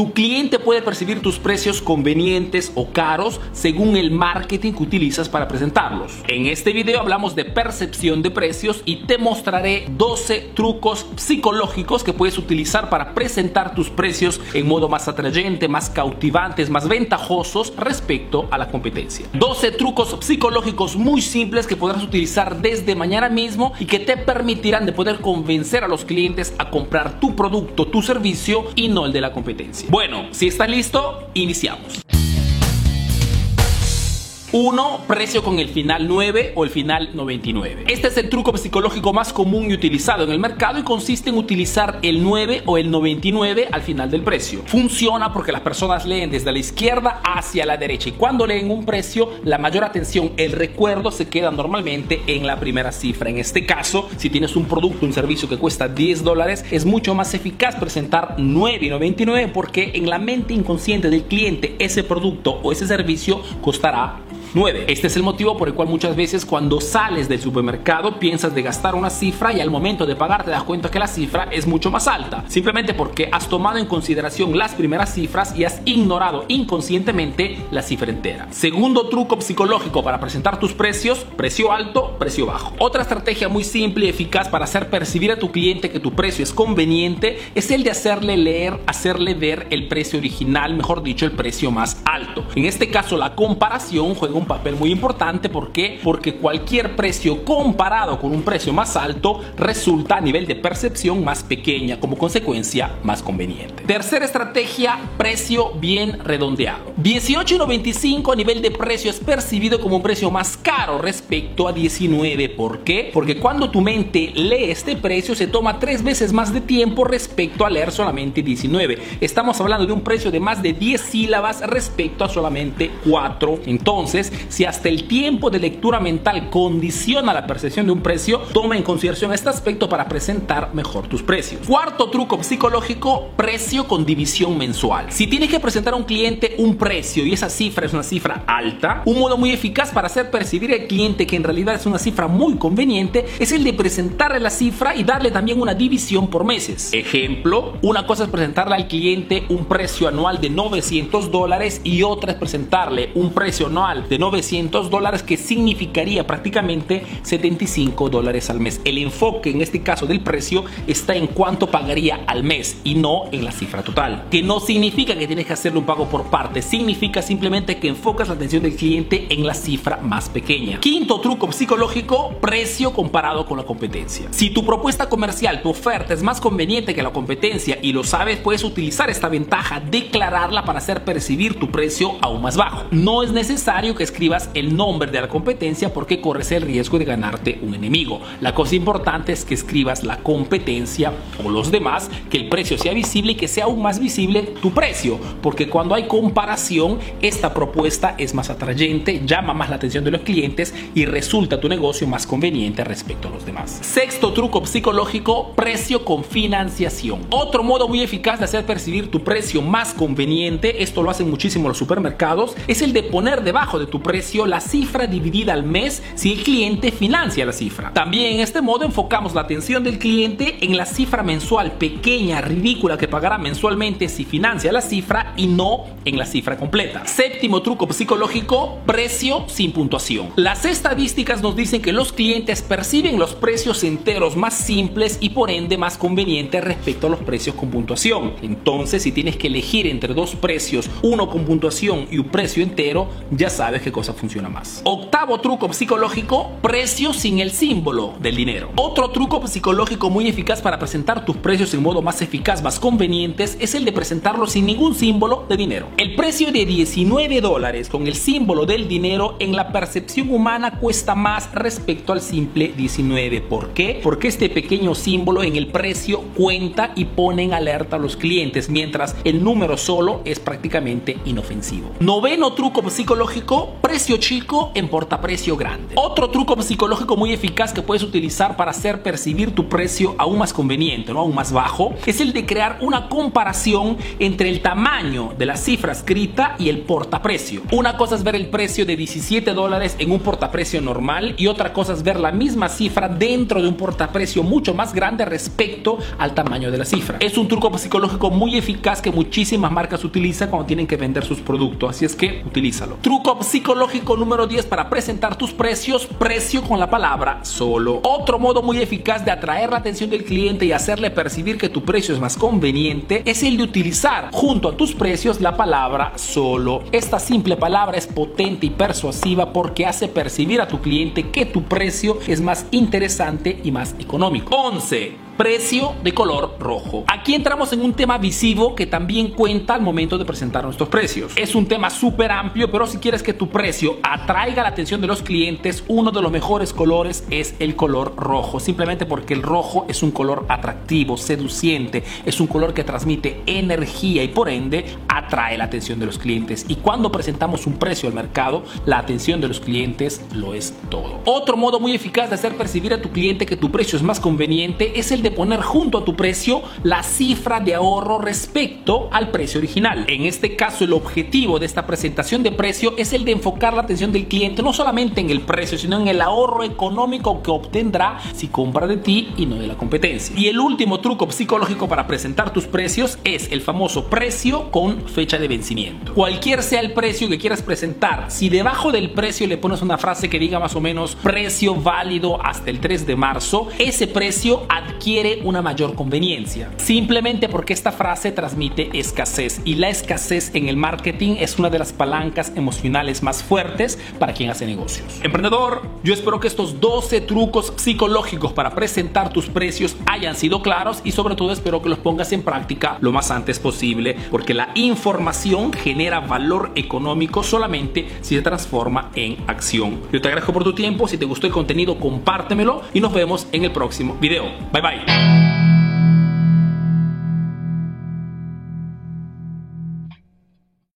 Tu cliente puede percibir tus precios convenientes o caros según el marketing que utilizas para presentarlos. En este video hablamos de percepción de precios y te mostraré 12 trucos psicológicos que puedes utilizar para presentar tus precios en modo más atrayente, más cautivantes, más ventajosos respecto a la competencia. 12 trucos psicológicos muy simples que podrás utilizar desde mañana mismo y que te permitirán de poder convencer a los clientes a comprar tu producto, tu servicio y no el de la competencia. Bueno, si está listo, iniciamos. 1. Precio con el final 9 o el final 99. Este es el truco psicológico más común y utilizado en el mercado y consiste en utilizar el 9 o el 99 al final del precio. Funciona porque las personas leen desde la izquierda hacia la derecha y cuando leen un precio, la mayor atención, el recuerdo se queda normalmente en la primera cifra. En este caso, si tienes un producto, un servicio que cuesta 10 dólares, es mucho más eficaz presentar 9 y 99 porque en la mente inconsciente del cliente ese producto o ese servicio costará 9. Este es el motivo por el cual muchas veces cuando sales del supermercado piensas de gastar una cifra y al momento de pagar te das cuenta que la cifra es mucho más alta. Simplemente porque has tomado en consideración las primeras cifras y has ignorado inconscientemente la cifra entera. Segundo truco psicológico para presentar tus precios, precio alto, precio bajo. Otra estrategia muy simple y eficaz para hacer percibir a tu cliente que tu precio es conveniente es el de hacerle leer, hacerle ver el precio original, mejor dicho, el precio más alto. En este caso la comparación juega un papel muy importante. ¿Por qué? Porque cualquier precio comparado con un precio más alto resulta a nivel de percepción más pequeña, como consecuencia más conveniente. Tercera estrategia, precio bien redondeado. 18.95 a nivel de precio es percibido como un precio más caro respecto a 19. ¿Por qué? Porque cuando tu mente lee este precio se toma tres veces más de tiempo respecto a leer solamente 19. Estamos hablando de un precio de más de 10 sílabas respecto a solamente 4. Entonces, si hasta el tiempo de lectura mental condiciona la percepción de un precio, toma en consideración este aspecto para presentar mejor tus precios. Cuarto truco psicológico, precio con división mensual. Si tienes que presentar a un cliente un precio y esa cifra es una cifra alta, un modo muy eficaz para hacer percibir al cliente que en realidad es una cifra muy conveniente es el de presentarle la cifra y darle también una división por meses. Ejemplo, una cosa es presentarle al cliente un precio anual de 900 dólares y otra es presentarle un precio anual de 900 dólares que significaría prácticamente 75 dólares al mes. El enfoque en este caso del precio está en cuánto pagaría al mes y no en la cifra total. Que no significa que tienes que hacerle un pago por parte, significa simplemente que enfocas la atención del cliente en la cifra más pequeña. Quinto truco psicológico, precio comparado con la competencia. Si tu propuesta comercial, tu oferta es más conveniente que la competencia y lo sabes, puedes utilizar esta ventaja, declararla para hacer percibir tu precio aún más bajo. No es necesario que escribas el nombre de la competencia porque corres el riesgo de ganarte un enemigo. La cosa importante es que escribas la competencia o los demás, que el precio sea visible y que sea aún más visible tu precio, porque cuando hay comparación, esta propuesta es más atrayente, llama más la atención de los clientes y resulta tu negocio más conveniente respecto a los demás. Sexto truco psicológico, precio con financiación. Otro modo muy eficaz de hacer percibir tu precio más conveniente, esto lo hacen muchísimo los supermercados, es el de poner debajo de tu precio la cifra dividida al mes si el cliente financia la cifra. También en este modo enfocamos la atención del cliente en la cifra mensual pequeña, ridícula que pagará mensualmente si financia la cifra y no en la cifra completa. Séptimo truco psicológico, precio sin puntuación. Las estadísticas nos dicen que los clientes perciben los precios enteros más simples y por ende más convenientes respecto a los precios con puntuación. Entonces, si tienes que elegir entre dos precios, uno con puntuación y un precio entero, ya sabes que cosa funciona más. Octavo truco psicológico, precio sin el símbolo del dinero. Otro truco psicológico muy eficaz para presentar tus precios en modo más eficaz, más convenientes, es el de presentarlos sin ningún símbolo de dinero. El precio de 19 dólares con el símbolo del dinero en la percepción humana cuesta más respecto al simple 19. ¿Por qué? Porque este pequeño símbolo en el precio cuenta y pone en alerta a los clientes, mientras el número solo es prácticamente inofensivo. ofensivo. Noveno truco psicológico, precio chico en portaprecio grande. Otro truco psicológico muy eficaz que puedes utilizar para hacer percibir tu precio aún más conveniente, ¿no? aún más bajo, es el de crear una comparación entre el tamaño de la cifra escrita y el portaprecio. Una cosa es ver el precio de 17 dólares en un portaprecio normal y otra cosa es ver la misma cifra dentro de un portaprecio mucho más grande respecto al tamaño de la cifra. Es un truco psicológico muy eficaz que muchísimas marcas utilizan cuando tienen que vender sus productos, así es que utilízalo. Truco psicológico número 10 para presentar tus precios, precio con la palabra solo. Otro modo muy eficaz de atraer la atención del cliente y hacerle percibir que tu precio es más conveniente es el de utilizar junto a tus precios la palabra solo. Esta simple palabra es potente y persuasiva porque hace percibir a tu cliente que tu precio es más interesante y más económico. 11 precio de color rojo. Aquí entramos en un tema visivo que también cuenta al momento de presentar nuestros precios. Es un tema súper amplio, pero si quieres que tu precio atraiga la atención de los clientes, uno de los mejores colores es el color rojo, simplemente porque el rojo es un color atractivo, seduciente, es un color que transmite energía y por ende atrae la atención de los clientes. Y cuando presentamos un precio al mercado, la atención de los clientes lo es todo. Otro modo muy eficaz de hacer percibir a tu cliente que tu precio es más conveniente es el de poner junto a tu precio la cifra de ahorro respecto al precio original. En este caso, el objetivo de esta presentación de precio es el de enfocar la atención del cliente no solamente en el precio, sino en el ahorro económico que obtendrá si compra de ti y no de la competencia. Y el último truco psicológico para presentar tus precios es el famoso precio con fecha de vencimiento. Cualquier sea el precio que quieras presentar, si debajo del precio le pones una frase que diga más o menos precio válido hasta el 3 de marzo, ese precio adquiere una mayor conveniencia. Simplemente porque esta frase transmite escasez y la escasez en el marketing es una de las palancas emocionales más fuertes para quien hace negocios. Emprendedor, yo espero que estos 12 trucos psicológicos para presentar tus precios hayan sido claros y sobre todo espero que los pongas en práctica lo más antes posible porque la información genera valor económico solamente si se transforma en acción. Yo te agradezco por tu tiempo, si te gustó el contenido compártemelo y nos vemos en el próximo video. Bye bye.